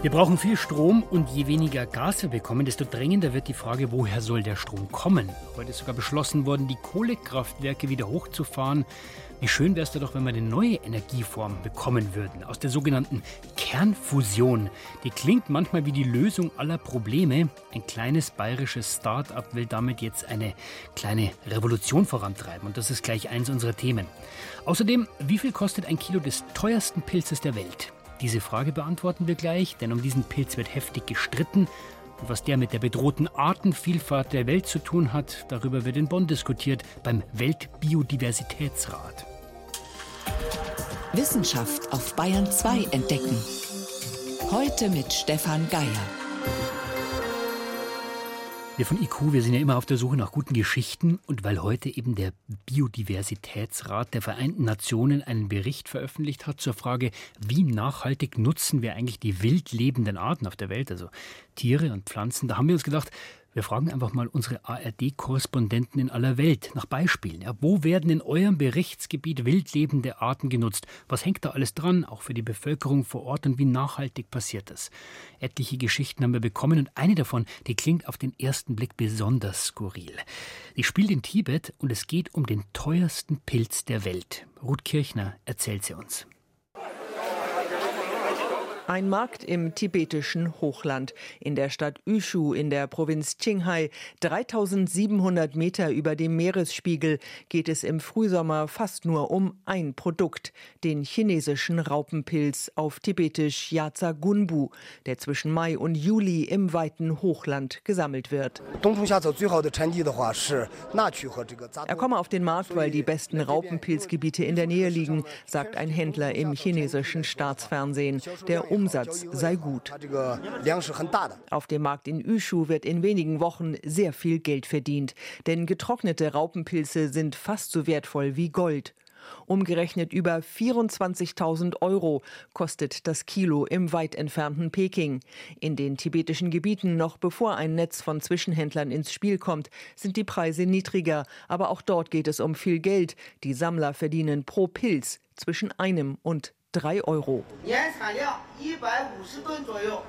Wir brauchen viel Strom und je weniger Gas wir bekommen, desto drängender wird die Frage, woher soll der Strom kommen. Heute ist sogar beschlossen worden, die Kohlekraftwerke wieder hochzufahren. Wie schön wäre es doch, wenn wir eine neue Energieform bekommen würden, aus der sogenannten Kernfusion. Die klingt manchmal wie die Lösung aller Probleme. Ein kleines bayerisches Start-up will damit jetzt eine kleine Revolution vorantreiben und das ist gleich eins unserer Themen. Außerdem, wie viel kostet ein Kilo des teuersten Pilzes der Welt? Diese Frage beantworten wir gleich, denn um diesen Pilz wird heftig gestritten. Und was der mit der bedrohten Artenvielfalt der Welt zu tun hat, darüber wird in Bonn diskutiert beim Weltbiodiversitätsrat. Wissenschaft auf Bayern 2 entdecken. Heute mit Stefan Geier. Wir von IQ, wir sind ja immer auf der Suche nach guten Geschichten. Und weil heute eben der Biodiversitätsrat der Vereinten Nationen einen Bericht veröffentlicht hat zur Frage, wie nachhaltig nutzen wir eigentlich die wild lebenden Arten auf der Welt, also Tiere und Pflanzen, da haben wir uns gedacht, wir fragen einfach mal unsere ARD-Korrespondenten in aller Welt nach Beispielen. Ja, wo werden in eurem Berichtsgebiet wildlebende Arten genutzt? Was hängt da alles dran, auch für die Bevölkerung vor Ort und wie nachhaltig passiert das? Etliche Geschichten haben wir bekommen und eine davon, die klingt auf den ersten Blick besonders skurril. Die spielt in Tibet und es geht um den teuersten Pilz der Welt. Ruth Kirchner erzählt sie uns. Ein Markt im tibetischen Hochland. In der Stadt Yushu in der Provinz Qinghai, 3700 Meter über dem Meeresspiegel, geht es im Frühsommer fast nur um ein Produkt, den chinesischen Raupenpilz auf tibetisch Yaza Gunbu, der zwischen Mai und Juli im weiten Hochland gesammelt wird. Er komme auf den Markt, weil die besten Raupenpilzgebiete in der Nähe liegen, sagt ein Händler im chinesischen Staatsfernsehen. Der Umsatz sei gut. Auf dem Markt in Yushu wird in wenigen Wochen sehr viel Geld verdient, denn getrocknete Raupenpilze sind fast so wertvoll wie Gold. Umgerechnet über 24.000 Euro kostet das Kilo im weit entfernten Peking. In den tibetischen Gebieten, noch bevor ein Netz von Zwischenhändlern ins Spiel kommt, sind die Preise niedriger. Aber auch dort geht es um viel Geld. Die Sammler verdienen pro Pilz zwischen einem und 3 Euro.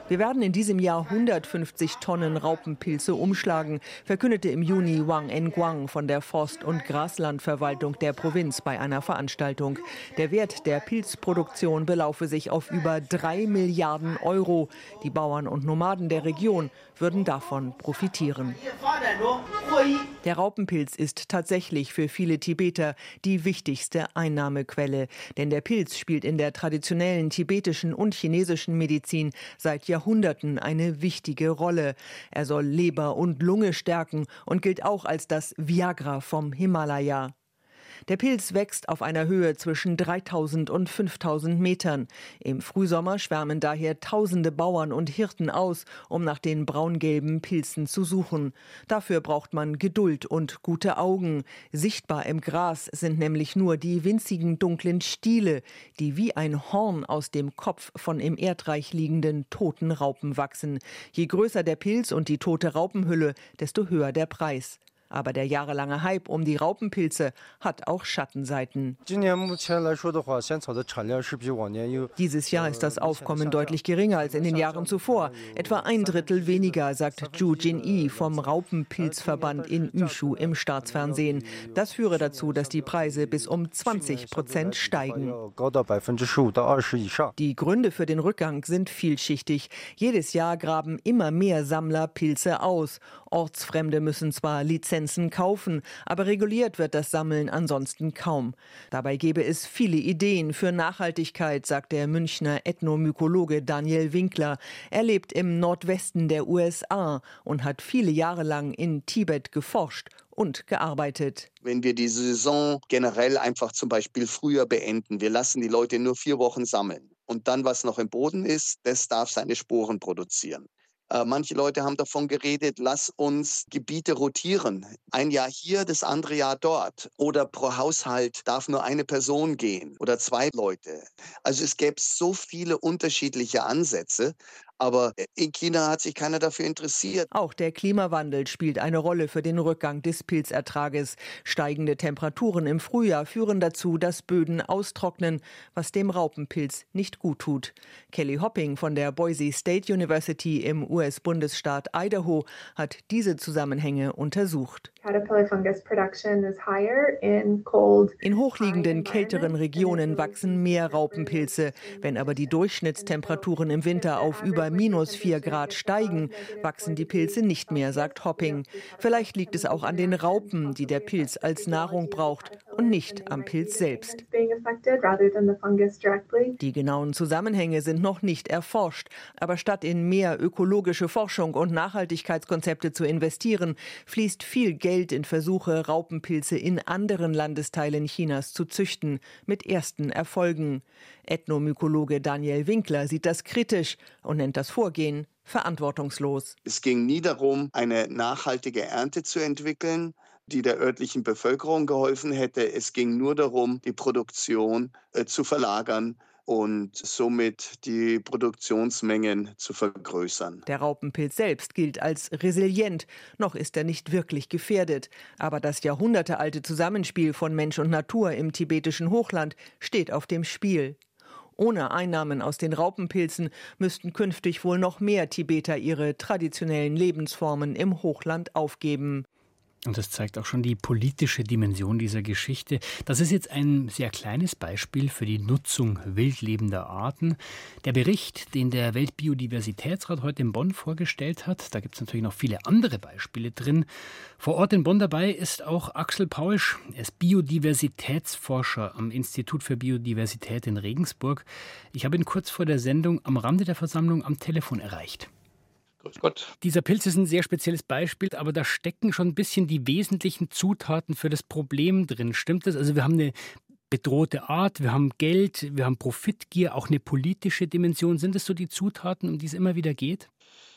Wir werden in diesem Jahr 150 Tonnen Raupenpilze umschlagen, verkündete im Juni Wang Enguang von der Forst- und Graslandverwaltung der Provinz bei einer Veranstaltung. Der Wert der Pilzproduktion belaufe sich auf über 3 Milliarden Euro. Die Bauern und Nomaden der Region würden davon profitieren. Der Raupenpilz ist tatsächlich für viele Tibeter die wichtigste Einnahmequelle, denn der Pilz spielt in der traditionellen tibetischen und chinesischen Medizin seit Jahrhunderten eine wichtige Rolle. Er soll Leber und Lunge stärken und gilt auch als das Viagra vom Himalaya. Der Pilz wächst auf einer Höhe zwischen 3000 und 5000 Metern. Im Frühsommer schwärmen daher tausende Bauern und Hirten aus, um nach den braungelben Pilzen zu suchen. Dafür braucht man Geduld und gute Augen. Sichtbar im Gras sind nämlich nur die winzigen dunklen Stiele, die wie ein Horn aus dem Kopf von im Erdreich liegenden toten Raupen wachsen. Je größer der Pilz und die tote Raupenhülle, desto höher der Preis. Aber der jahrelange Hype um die Raupenpilze hat auch Schattenseiten. Dieses Jahr ist das Aufkommen deutlich geringer als in den Jahren zuvor. Etwa ein Drittel weniger, sagt Zhu Jin-yi vom Raupenpilzverband in Yushu im Staatsfernsehen. Das führe dazu, dass die Preise bis um 20 Prozent steigen. Die Gründe für den Rückgang sind vielschichtig. Jedes Jahr graben immer mehr Sammler Pilze aus. Ortsfremde müssen zwar Lizenzen kaufen, aber reguliert wird das Sammeln ansonsten kaum. Dabei gäbe es viele Ideen für Nachhaltigkeit, sagt der Münchner Ethnomykologe Daniel Winkler. Er lebt im Nordwesten der USA und hat viele Jahre lang in Tibet geforscht und gearbeitet. Wenn wir die Saison generell einfach zum Beispiel früher beenden, wir lassen die Leute nur vier Wochen sammeln und dann, was noch im Boden ist, das darf seine Sporen produzieren. Äh, manche Leute haben davon geredet, lass uns Gebiete rotieren. Ein Jahr hier, das andere Jahr dort. Oder pro Haushalt darf nur eine Person gehen oder zwei Leute. Also es gäbe so viele unterschiedliche Ansätze. Aber in China hat sich keiner dafür interessiert. Auch der Klimawandel spielt eine Rolle für den Rückgang des Pilzertrages. Steigende Temperaturen im Frühjahr führen dazu, dass Böden austrocknen, was dem Raupenpilz nicht gut tut. Kelly Hopping von der Boise State University im US-Bundesstaat Idaho hat diese Zusammenhänge untersucht. In hochliegenden, kälteren Regionen wachsen mehr Raupenpilze. Wenn aber die Durchschnittstemperaturen im Winter auf über minus 4 Grad steigen, wachsen die Pilze nicht mehr, sagt Hopping. Vielleicht liegt es auch an den Raupen, die der Pilz als Nahrung braucht und nicht am Pilz selbst. Die genauen Zusammenhänge sind noch nicht erforscht, aber statt in mehr ökologische Forschung und Nachhaltigkeitskonzepte zu investieren, fließt viel Geld in Versuche, Raupenpilze in anderen Landesteilen Chinas zu züchten, mit ersten Erfolgen. Ethnomykologe Daniel Winkler sieht das kritisch und nennt das Vorgehen verantwortungslos. Es ging nie darum, eine nachhaltige Ernte zu entwickeln, die der örtlichen Bevölkerung geholfen hätte. Es ging nur darum, die Produktion äh, zu verlagern und somit die Produktionsmengen zu vergrößern. Der Raupenpilz selbst gilt als resilient. Noch ist er nicht wirklich gefährdet. Aber das jahrhundertealte Zusammenspiel von Mensch und Natur im tibetischen Hochland steht auf dem Spiel. Ohne Einnahmen aus den Raupenpilzen müssten künftig wohl noch mehr Tibeter ihre traditionellen Lebensformen im Hochland aufgeben. Und das zeigt auch schon die politische Dimension dieser Geschichte. Das ist jetzt ein sehr kleines Beispiel für die Nutzung wildlebender Arten. Der Bericht, den der Weltbiodiversitätsrat heute in Bonn vorgestellt hat, da gibt es natürlich noch viele andere Beispiele drin. Vor Ort in Bonn dabei ist auch Axel Paulsch. Er ist Biodiversitätsforscher am Institut für Biodiversität in Regensburg. Ich habe ihn kurz vor der Sendung am Rande der Versammlung am Telefon erreicht. Grüß Gott. Dieser Pilz ist ein sehr spezielles Beispiel, aber da stecken schon ein bisschen die wesentlichen Zutaten für das Problem drin. Stimmt das? Also wir haben eine bedrohte Art, wir haben Geld, wir haben Profitgier, auch eine politische Dimension. Sind das so die Zutaten, um die es immer wieder geht?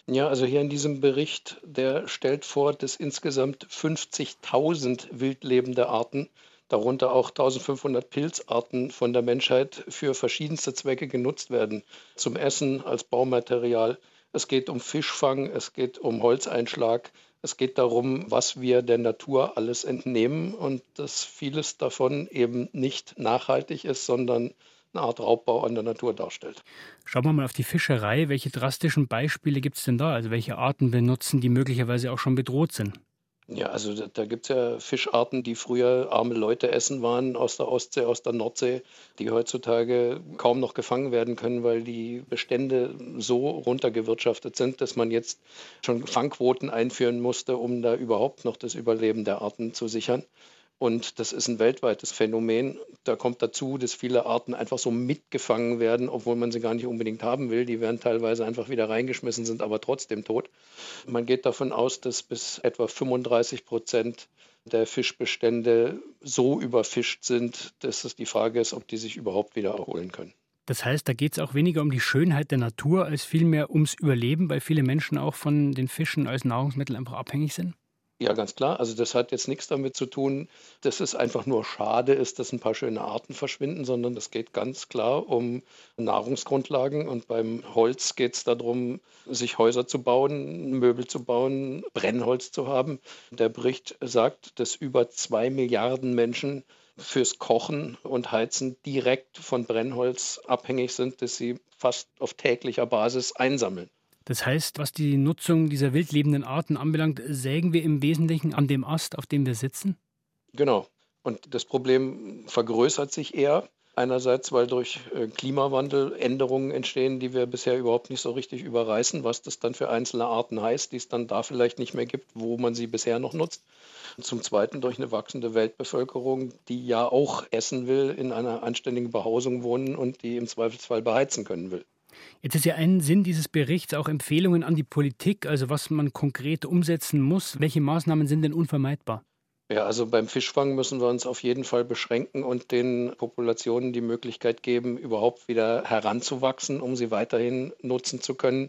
Ja, also hier in diesem Bericht, der stellt vor, dass insgesamt 50.000 wildlebende Arten, darunter auch 1500 Pilzarten von der Menschheit für verschiedenste Zwecke genutzt werden. Zum Essen, als Baumaterial, es geht um Fischfang, es geht um Holzeinschlag, es geht darum, was wir der Natur alles entnehmen und dass vieles davon eben nicht nachhaltig ist, sondern eine Art Raubbau an der Natur darstellt. Schauen wir mal auf die Fischerei. Welche drastischen Beispiele gibt es denn da? Also welche Arten benutzen, die möglicherweise auch schon bedroht sind? Ja, also da, da gibt es ja Fischarten, die früher arme Leute essen waren aus der Ostsee, aus der Nordsee, die heutzutage kaum noch gefangen werden können, weil die Bestände so runtergewirtschaftet sind, dass man jetzt schon Fangquoten einführen musste, um da überhaupt noch das Überleben der Arten zu sichern. Und das ist ein weltweites Phänomen. Da kommt dazu, dass viele Arten einfach so mitgefangen werden, obwohl man sie gar nicht unbedingt haben will. Die werden teilweise einfach wieder reingeschmissen, sind aber trotzdem tot. Man geht davon aus, dass bis etwa 35 Prozent der Fischbestände so überfischt sind, dass es die Frage ist, ob die sich überhaupt wieder erholen können. Das heißt, da geht es auch weniger um die Schönheit der Natur als vielmehr ums Überleben, weil viele Menschen auch von den Fischen als Nahrungsmittel einfach abhängig sind? Ja, ganz klar. Also das hat jetzt nichts damit zu tun, dass es einfach nur schade ist, dass ein paar schöne Arten verschwinden, sondern es geht ganz klar um Nahrungsgrundlagen. Und beim Holz geht es darum, sich Häuser zu bauen, Möbel zu bauen, Brennholz zu haben. Der Bericht sagt, dass über zwei Milliarden Menschen fürs Kochen und Heizen direkt von Brennholz abhängig sind, das sie fast auf täglicher Basis einsammeln. Das heißt, was die Nutzung dieser wildlebenden Arten anbelangt, sägen wir im Wesentlichen an dem Ast, auf dem wir sitzen? Genau. Und das Problem vergrößert sich eher. Einerseits, weil durch äh, Klimawandel Änderungen entstehen, die wir bisher überhaupt nicht so richtig überreißen, was das dann für einzelne Arten heißt, die es dann da vielleicht nicht mehr gibt, wo man sie bisher noch nutzt. Und zum Zweiten durch eine wachsende Weltbevölkerung, die ja auch essen will, in einer anständigen Behausung wohnen und die im Zweifelsfall beheizen können will. Jetzt ist ja ein Sinn dieses Berichts auch Empfehlungen an die Politik, also was man konkret umsetzen muss. Welche Maßnahmen sind denn unvermeidbar? Ja, also beim Fischfang müssen wir uns auf jeden Fall beschränken und den Populationen die Möglichkeit geben, überhaupt wieder heranzuwachsen, um sie weiterhin nutzen zu können.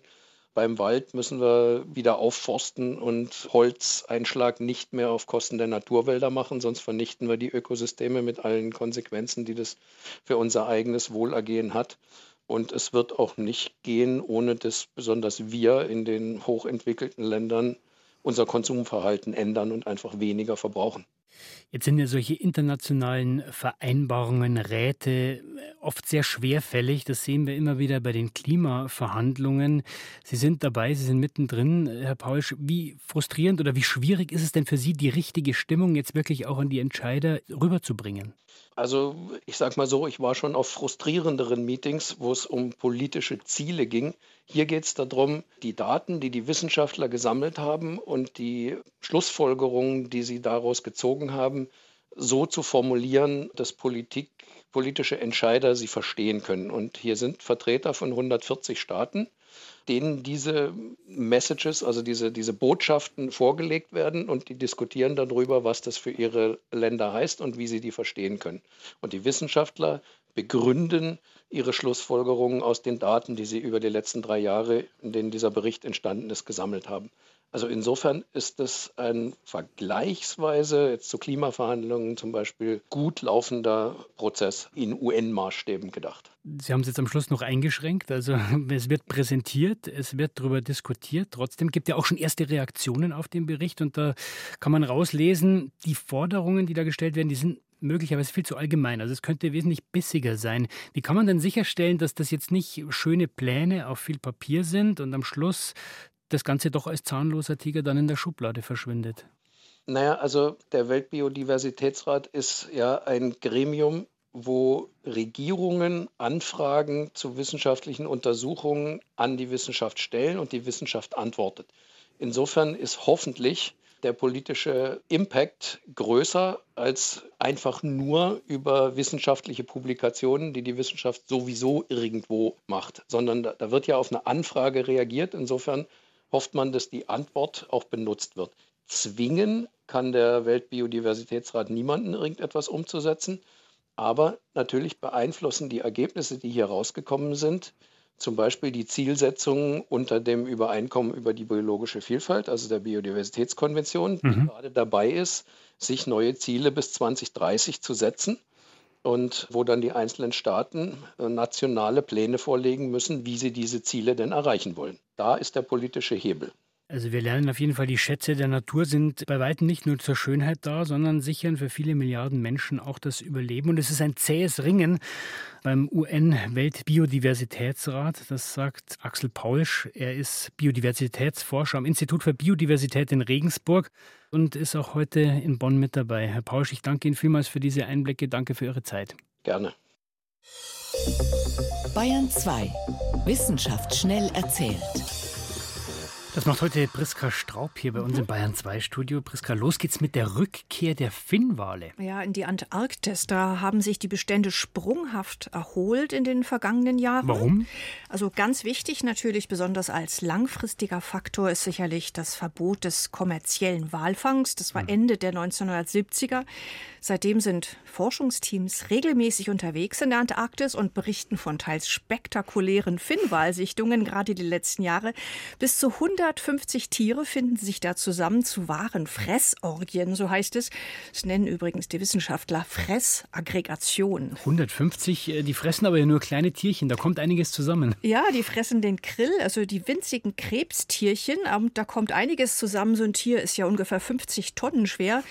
Beim Wald müssen wir wieder aufforsten und Holzeinschlag nicht mehr auf Kosten der Naturwälder machen, sonst vernichten wir die Ökosysteme mit allen Konsequenzen, die das für unser eigenes Wohlergehen hat. Und es wird auch nicht gehen, ohne dass besonders wir in den hochentwickelten Ländern unser Konsumverhalten ändern und einfach weniger verbrauchen. Jetzt sind ja solche internationalen Vereinbarungen, Räte oft sehr schwerfällig. Das sehen wir immer wieder bei den Klimaverhandlungen. Sie sind dabei, Sie sind mittendrin, Herr Pausch. Wie frustrierend oder wie schwierig ist es denn für Sie, die richtige Stimmung jetzt wirklich auch an die Entscheider rüberzubringen? Also ich sage mal so, ich war schon auf frustrierenderen Meetings, wo es um politische Ziele ging. Hier geht es darum, die Daten, die die Wissenschaftler gesammelt haben und die Schlussfolgerungen, die sie daraus gezogen haben, so zu formulieren, dass Politik, politische Entscheider sie verstehen können. Und hier sind Vertreter von 140 Staaten denen diese Messages, also diese, diese Botschaften vorgelegt werden und die diskutieren darüber, was das für ihre Länder heißt und wie sie die verstehen können. Und die Wissenschaftler begründen ihre Schlussfolgerungen aus den Daten, die sie über die letzten drei Jahre, in denen dieser Bericht entstanden ist, gesammelt haben. Also insofern ist es ein vergleichsweise jetzt zu Klimaverhandlungen zum Beispiel gut laufender Prozess in UN-Maßstäben gedacht. Sie haben es jetzt am Schluss noch eingeschränkt. Also es wird präsentiert, es wird darüber diskutiert. Trotzdem gibt es ja auch schon erste Reaktionen auf den Bericht und da kann man rauslesen, die Forderungen, die da gestellt werden, die sind möglicherweise viel zu allgemein. Also es könnte wesentlich bissiger sein. Wie kann man denn sicherstellen, dass das jetzt nicht schöne Pläne auf viel Papier sind und am Schluss das Ganze doch als zahnloser Tiger dann in der Schublade verschwindet? Naja, also der Weltbiodiversitätsrat ist ja ein Gremium, wo Regierungen Anfragen zu wissenschaftlichen Untersuchungen an die Wissenschaft stellen und die Wissenschaft antwortet. Insofern ist hoffentlich der politische Impact größer als einfach nur über wissenschaftliche Publikationen, die die Wissenschaft sowieso irgendwo macht, sondern da, wird ja auf eine Anfrage reagiert. Insofern hofft man, dass die Antwort auch benutzt wird. Zwingen kann der Weltbiodiversitätsrat niemanden, irgendetwas umzusetzen. Aber natürlich beeinflussen die Ergebnisse, die hier rausgekommen sind, zum Beispiel die Zielsetzungen unter dem Übereinkommen über die biologische Vielfalt, also der Biodiversitätskonvention, die mhm. gerade dabei ist, sich neue Ziele bis 2030 zu setzen und wo dann die einzelnen Staaten äh, nationale Pläne vorlegen müssen, wie sie diese Ziele denn erreichen wollen. Da ist der politische Hebel. Also wir lernen auf jeden Fall, die Schätze der Natur sind bei weitem nicht nur zur Schönheit da, sondern sichern für viele Milliarden Menschen auch das Überleben. Und es ist ein zähes Ringen beim UN-Weltbiodiversitätsrat. Das sagt Axel Paulsch. Er ist Biodiversitätsforscher am Institut für Biodiversität in Regensburg und ist auch heute in Bonn mit dabei. Herr Paulsch, ich danke Ihnen vielmals für diese Einblicke. Danke für Ihre Zeit. Gerne. Bayern 2. Wissenschaft schnell erzählt. Das macht heute Priska Straub hier bei uns im Bayern 2 Studio. Priska, los geht's mit der Rückkehr der Finnwale. Ja, in die Antarktis. Da haben sich die Bestände sprunghaft erholt in den vergangenen Jahren. Warum? Also ganz wichtig natürlich, besonders als langfristiger Faktor ist sicherlich das Verbot des kommerziellen Walfangs. Das war hm. Ende der 1970er. Seitdem sind Forschungsteams regelmäßig unterwegs in der Antarktis und berichten von teils spektakulären Finnwalsichtungen, gerade die letzten Jahre. Bis zu 150 Tiere finden sich da zusammen zu wahren Fressorgien, so heißt es. Das nennen übrigens die Wissenschaftler Fressaggregation. 150, äh, die fressen aber ja nur kleine Tierchen, da kommt einiges zusammen. Ja, die fressen den Krill, also die winzigen Krebstierchen. Da kommt einiges zusammen. So ein Tier ist ja ungefähr 50 Tonnen schwer.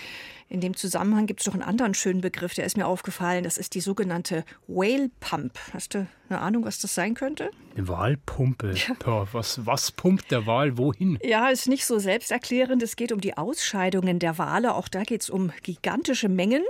In dem Zusammenhang gibt es noch einen anderen schönen Begriff, der ist mir aufgefallen. Das ist die sogenannte Whale Pump. Hast du eine Ahnung, was das sein könnte? Eine Walpumpe. Ja. was, was pumpt der Wal wohin? Ja, ist nicht so selbsterklärend. Es geht um die Ausscheidungen der Wale. Auch da geht es um gigantische Mengen.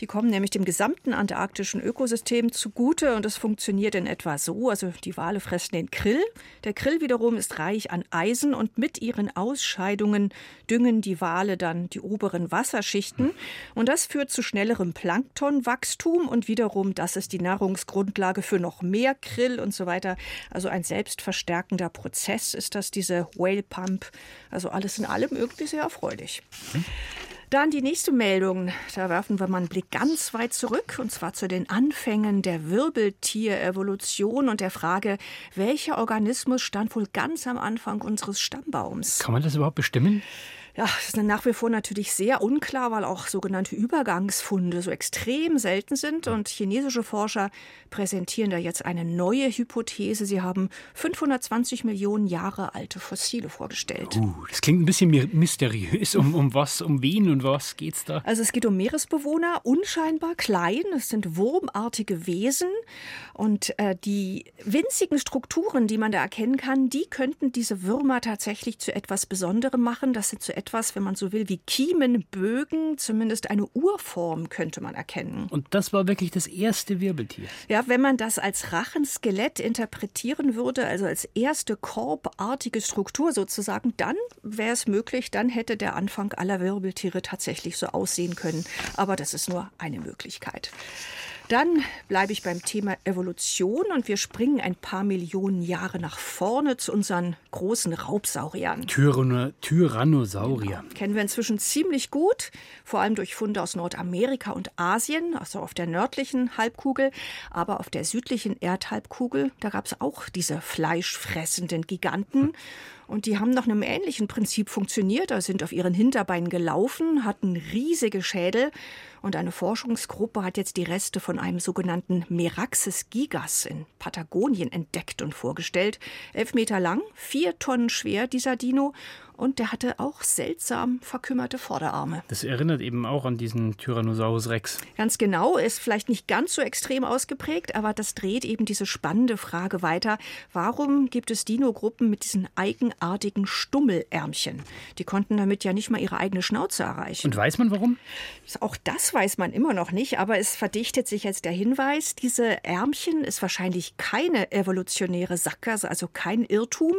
Die kommen nämlich dem gesamten antarktischen Ökosystem zugute. Und das funktioniert in etwa so. Also die Wale fressen den Krill. Der Krill wiederum ist reich an Eisen. Und mit ihren Ausscheidungen düngen die Wale dann die oberen Wasserschichten. Und das führt zu schnellerem Planktonwachstum. Und wiederum, das ist die Nahrungsgrundlage für noch mehr mehr Krill und so weiter. Also ein selbstverstärkender Prozess ist das, diese Whale Pump. Also alles in allem irgendwie sehr erfreulich. Dann die nächste Meldung. Da werfen wir mal einen Blick ganz weit zurück, und zwar zu den Anfängen der Wirbeltierevolution und der Frage, welcher Organismus stand wohl ganz am Anfang unseres Stammbaums? Kann man das überhaupt bestimmen? Ja, das ist nach wie vor natürlich sehr unklar, weil auch sogenannte Übergangsfunde so extrem selten sind. Und chinesische Forscher präsentieren da jetzt eine neue Hypothese. Sie haben 520 Millionen Jahre alte Fossile vorgestellt. Uh, das klingt ein bisschen mysteriös. Um, um was, um wen und was geht's da? Also es geht um Meeresbewohner, unscheinbar klein. Es sind wurmartige Wesen. Und äh, die winzigen Strukturen, die man da erkennen kann, die könnten diese Würmer tatsächlich zu etwas Besonderem machen. Das sind zu etwas etwas, wenn man so will, wie Kiemenbögen, zumindest eine Urform könnte man erkennen. Und das war wirklich das erste Wirbeltier. Ja, wenn man das als Rachenskelett interpretieren würde, also als erste korbartige Struktur sozusagen, dann wäre es möglich, dann hätte der Anfang aller Wirbeltiere tatsächlich so aussehen können. Aber das ist nur eine Möglichkeit. Dann bleibe ich beim Thema Evolution und wir springen ein paar Millionen Jahre nach vorne zu unseren großen Raubsauriern. Tyranno Tyrannosaurier. Genau. Kennen wir inzwischen ziemlich gut, vor allem durch Funde aus Nordamerika und Asien, also auf der nördlichen Halbkugel, aber auf der südlichen Erdhalbkugel, da gab es auch diese fleischfressenden Giganten. Und die haben nach einem ähnlichen Prinzip funktioniert, also sind auf ihren Hinterbeinen gelaufen, hatten riesige Schädel. Und eine Forschungsgruppe hat jetzt die Reste von einem sogenannten Meraxes gigas in Patagonien entdeckt und vorgestellt. Elf Meter lang, vier Tonnen schwer dieser Dino und der hatte auch seltsam verkümmerte Vorderarme. Das erinnert eben auch an diesen Tyrannosaurus Rex. Ganz genau, ist vielleicht nicht ganz so extrem ausgeprägt, aber das dreht eben diese spannende Frage weiter. Warum gibt es Dino-Gruppen mit diesen eigenartigen Stummelärmchen? Die konnten damit ja nicht mal ihre eigene Schnauze erreichen. Und weiß man warum? Auch das weiß man immer noch nicht, aber es verdichtet sich jetzt der Hinweis, diese Ärmchen ist wahrscheinlich keine evolutionäre Sackgasse, also kein Irrtum.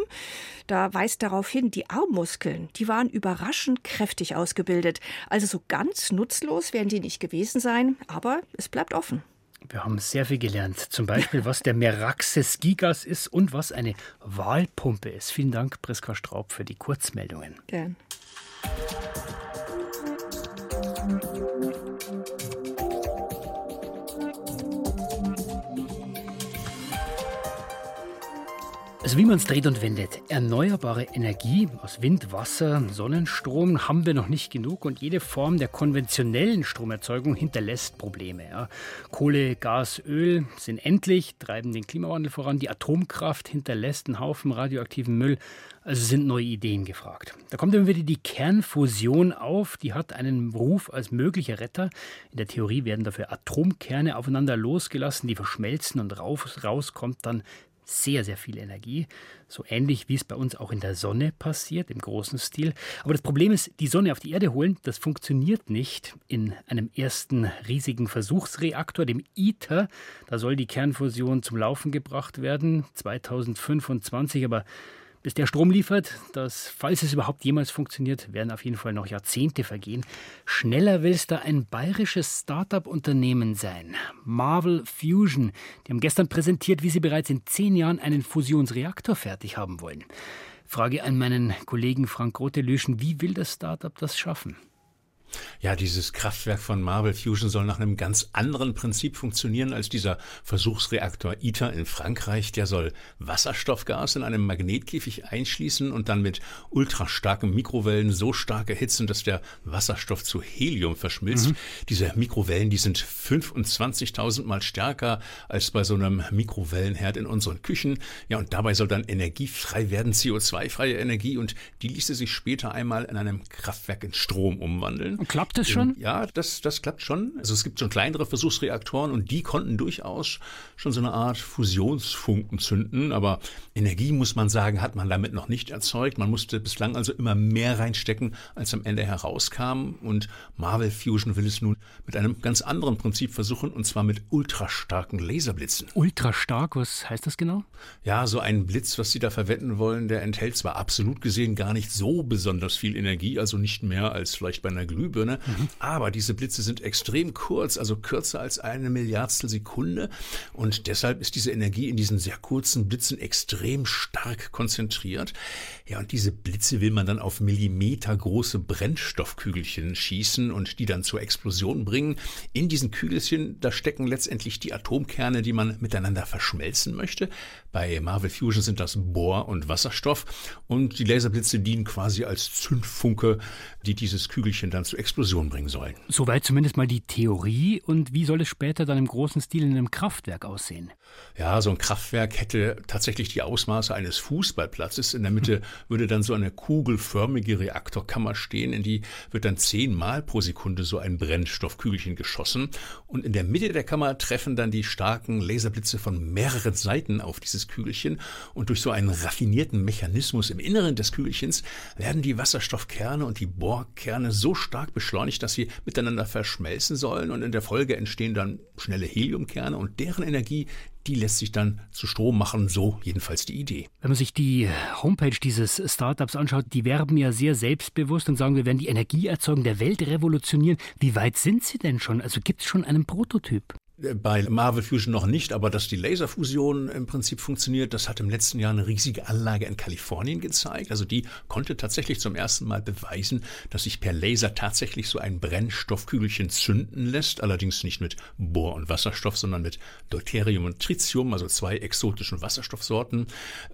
Da weist darauf hin, die Armmuskeln Muskeln, die waren überraschend kräftig ausgebildet. Also so ganz nutzlos werden die nicht gewesen sein, aber es bleibt offen. Wir haben sehr viel gelernt. Zum Beispiel, was der Meraxes gigas ist und was eine Wahlpumpe ist. Vielen Dank, Priska Straub, für die Kurzmeldungen. Gern. Also wie man es dreht und wendet, erneuerbare Energie aus Wind, Wasser, Sonnenstrom haben wir noch nicht genug und jede Form der konventionellen Stromerzeugung hinterlässt Probleme. Ja. Kohle, Gas, Öl sind endlich, treiben den Klimawandel voran. Die Atomkraft hinterlässt einen Haufen radioaktiven Müll. Also sind neue Ideen gefragt. Da kommt immer wieder die Kernfusion auf. Die hat einen Ruf als möglicher Retter. In der Theorie werden dafür Atomkerne aufeinander losgelassen, die verschmelzen und raus, rauskommt dann sehr, sehr viel Energie. So ähnlich wie es bei uns auch in der Sonne passiert, im großen Stil. Aber das Problem ist, die Sonne auf die Erde holen, das funktioniert nicht in einem ersten riesigen Versuchsreaktor, dem ITER. Da soll die Kernfusion zum Laufen gebracht werden, 2025. Aber bis der Strom liefert, dass, falls es überhaupt jemals funktioniert, werden auf jeden Fall noch Jahrzehnte vergehen. Schneller will es da ein bayerisches Start-up-Unternehmen sein. Marvel Fusion. Die haben gestern präsentiert, wie sie bereits in zehn Jahren einen Fusionsreaktor fertig haben wollen. Frage an meinen Kollegen Frank Grote-Lüschen, wie will das Start-up das schaffen? Ja, dieses Kraftwerk von Marvel Fusion soll nach einem ganz anderen Prinzip funktionieren als dieser Versuchsreaktor ITER in Frankreich. Der soll Wasserstoffgas in einem Magnetkäfig einschließen und dann mit ultrastarken Mikrowellen so stark erhitzen, dass der Wasserstoff zu Helium verschmilzt. Mhm. Diese Mikrowellen, die sind 25.000 mal stärker als bei so einem Mikrowellenherd in unseren Küchen. Ja, und dabei soll dann Energie frei werden, CO2-freie Energie und die ließe sich später einmal in einem Kraftwerk in Strom umwandeln. Und klappt das schon? Ja, das, das klappt schon. Also es gibt schon kleinere Versuchsreaktoren und die konnten durchaus schon so eine Art Fusionsfunken zünden. Aber Energie, muss man sagen, hat man damit noch nicht erzeugt. Man musste bislang also immer mehr reinstecken, als am Ende herauskam. Und Marvel Fusion will es nun mit einem ganz anderen Prinzip versuchen, und zwar mit ultrastarken Laserblitzen. Ultrastark, was heißt das genau? Ja, so ein Blitz, was Sie da verwenden wollen, der enthält zwar absolut gesehen gar nicht so besonders viel Energie, also nicht mehr als vielleicht bei einer Glühbirne, Mhm. Aber diese Blitze sind extrem kurz, also kürzer als eine Milliardstel Sekunde. Und deshalb ist diese Energie in diesen sehr kurzen Blitzen extrem stark konzentriert. Ja, und diese Blitze will man dann auf Millimeter große Brennstoffkügelchen schießen und die dann zur Explosion bringen. In diesen Kügelchen, da stecken letztendlich die Atomkerne, die man miteinander verschmelzen möchte. Bei Marvel Fusion sind das Bohr und Wasserstoff und die Laserblitze dienen quasi als Zündfunke, die dieses Kügelchen dann zur Explosion bringen sollen. Soweit zumindest mal die Theorie. Und wie soll es später dann im großen Stil in einem Kraftwerk aussehen? Ja, so ein Kraftwerk hätte tatsächlich die Ausmaße eines Fußballplatzes. In der Mitte würde dann so eine kugelförmige Reaktorkammer stehen, in die wird dann zehnmal pro Sekunde so ein Brennstoffkügelchen geschossen. Und in der Mitte der Kammer treffen dann die starken Laserblitze von mehreren Seiten auf dieses Kügelchen. Und durch so einen raffinierten Mechanismus im Inneren des Kügelchens werden die Wasserstoffkerne und die Bohrkerne so stark beschleunigt, dass sie miteinander verschmelzen sollen. Und in der Folge entstehen dann schnelle Heliumkerne und deren Energie, die lässt sich dann zu Strom machen, so jedenfalls die Idee. Wenn man sich die Homepage dieses Startups anschaut, die werben ja sehr selbstbewusst und sagen, wir werden die Energieerzeugung der Welt revolutionieren. Wie weit sind sie denn schon? Also gibt es schon einen Prototyp? Bei Marvel Fusion noch nicht, aber dass die Laserfusion im Prinzip funktioniert, das hat im letzten Jahr eine riesige Anlage in Kalifornien gezeigt. Also die konnte tatsächlich zum ersten Mal beweisen, dass sich per Laser tatsächlich so ein Brennstoffkügelchen zünden lässt. Allerdings nicht mit Bohr und Wasserstoff, sondern mit Deuterium und Tritium, also zwei exotischen Wasserstoffsorten.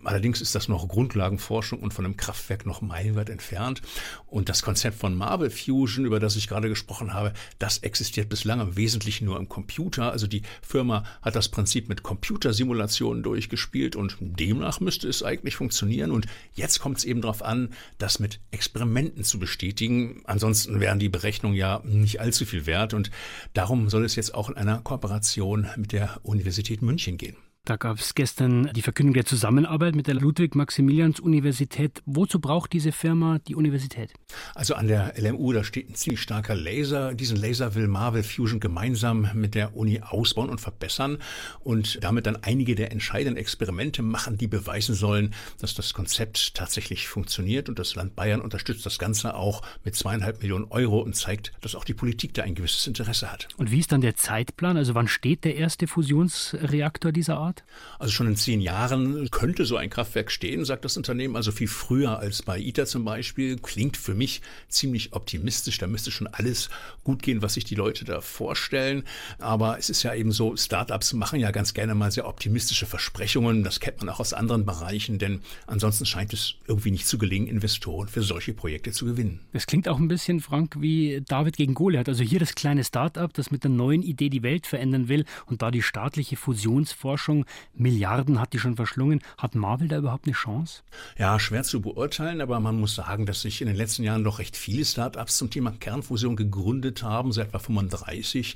Allerdings ist das noch Grundlagenforschung und von einem Kraftwerk noch meilenweit entfernt. Und das Konzept von Marvel Fusion, über das ich gerade gesprochen habe, das existiert bislang im Wesentlichen nur im Computer also die Firma hat das Prinzip mit Computersimulationen durchgespielt und demnach müsste es eigentlich funktionieren. Und jetzt kommt es eben darauf an, das mit Experimenten zu bestätigen. Ansonsten wären die Berechnungen ja nicht allzu viel wert. Und darum soll es jetzt auch in einer Kooperation mit der Universität München gehen. Da gab es gestern die Verkündung der Zusammenarbeit mit der Ludwig-Maximilians-Universität. Wozu braucht diese Firma die Universität? Also an der LMU, da steht ein ziemlich starker Laser. Diesen Laser will Marvel Fusion gemeinsam mit der Uni ausbauen und verbessern und damit dann einige der entscheidenden Experimente machen, die beweisen sollen, dass das Konzept tatsächlich funktioniert. Und das Land Bayern unterstützt das Ganze auch mit zweieinhalb Millionen Euro und zeigt, dass auch die Politik da ein gewisses Interesse hat. Und wie ist dann der Zeitplan? Also wann steht der erste Fusionsreaktor dieser Art? Art? Also schon in zehn Jahren könnte so ein Kraftwerk stehen, sagt das Unternehmen, also viel früher als bei ITER zum Beispiel. Klingt für mich ziemlich optimistisch. Da müsste schon alles gut gehen, was sich die Leute da vorstellen. Aber es ist ja eben so, Startups machen ja ganz gerne mal sehr optimistische Versprechungen. Das kennt man auch aus anderen Bereichen, denn ansonsten scheint es irgendwie nicht zu gelingen, Investoren für solche Projekte zu gewinnen. Das klingt auch ein bisschen, Frank, wie David gegen Goliath. Also hier das kleine Startup, das mit der neuen Idee die Welt verändern will und da die staatliche Fusionsforschung Milliarden hat die schon verschlungen. Hat Marvel da überhaupt eine Chance? Ja, schwer zu beurteilen, aber man muss sagen, dass sich in den letzten Jahren doch recht viele Start-ups zum Thema Kernfusion gegründet haben, seit etwa 35.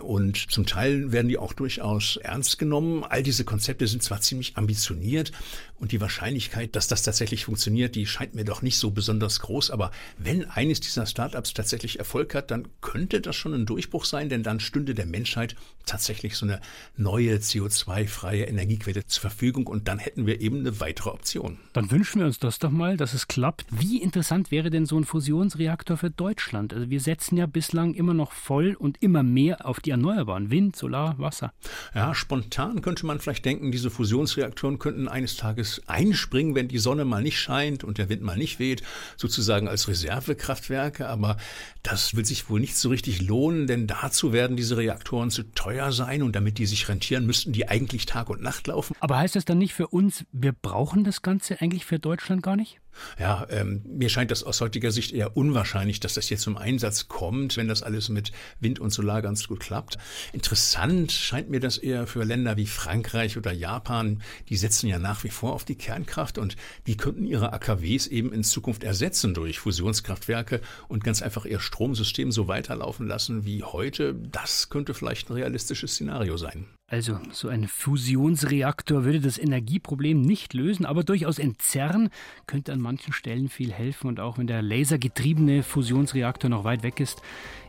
Und zum Teil werden die auch durchaus ernst genommen. All diese Konzepte sind zwar ziemlich ambitioniert und die Wahrscheinlichkeit, dass das tatsächlich funktioniert, die scheint mir doch nicht so besonders groß. Aber wenn eines dieser Startups tatsächlich Erfolg hat, dann könnte das schon ein Durchbruch sein, denn dann stünde der Menschheit tatsächlich so eine neue CO2-freie freie Energiequelle zur Verfügung und dann hätten wir eben eine weitere Option. Dann wünschen wir uns das doch mal, dass es klappt. Wie interessant wäre denn so ein Fusionsreaktor für Deutschland? Also wir setzen ja bislang immer noch voll und immer mehr auf die Erneuerbaren, Wind, Solar, Wasser. Ja, spontan könnte man vielleicht denken, diese Fusionsreaktoren könnten eines Tages einspringen, wenn die Sonne mal nicht scheint und der Wind mal nicht weht, sozusagen als Reservekraftwerke, aber das wird sich wohl nicht so richtig lohnen, denn dazu werden diese Reaktoren zu teuer sein und damit die sich rentieren, müssten die eigentlich Tag und Nacht laufen. Aber heißt das dann nicht für uns, wir brauchen das Ganze eigentlich für Deutschland gar nicht? Ja, ähm, mir scheint das aus heutiger Sicht eher unwahrscheinlich, dass das jetzt zum Einsatz kommt, wenn das alles mit Wind und Solar ganz gut klappt. Interessant scheint mir das eher für Länder wie Frankreich oder Japan. Die setzen ja nach wie vor auf die Kernkraft und die könnten ihre AKWs eben in Zukunft ersetzen durch Fusionskraftwerke und ganz einfach ihr Stromsystem so weiterlaufen lassen wie heute. Das könnte vielleicht ein realistisches Szenario sein. Also so ein Fusionsreaktor würde das Energieproblem nicht lösen, aber durchaus entzerren, könnte an manchen Stellen viel helfen. Und auch wenn der lasergetriebene Fusionsreaktor noch weit weg ist,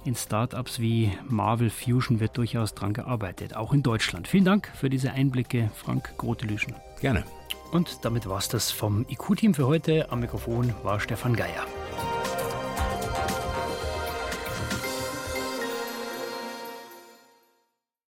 in Startups wie Marvel Fusion wird durchaus dran gearbeitet, auch in Deutschland. Vielen Dank für diese Einblicke, Frank Grotelüschen. Gerne. Und damit war es das vom IQ-Team für heute. Am Mikrofon war Stefan Geier.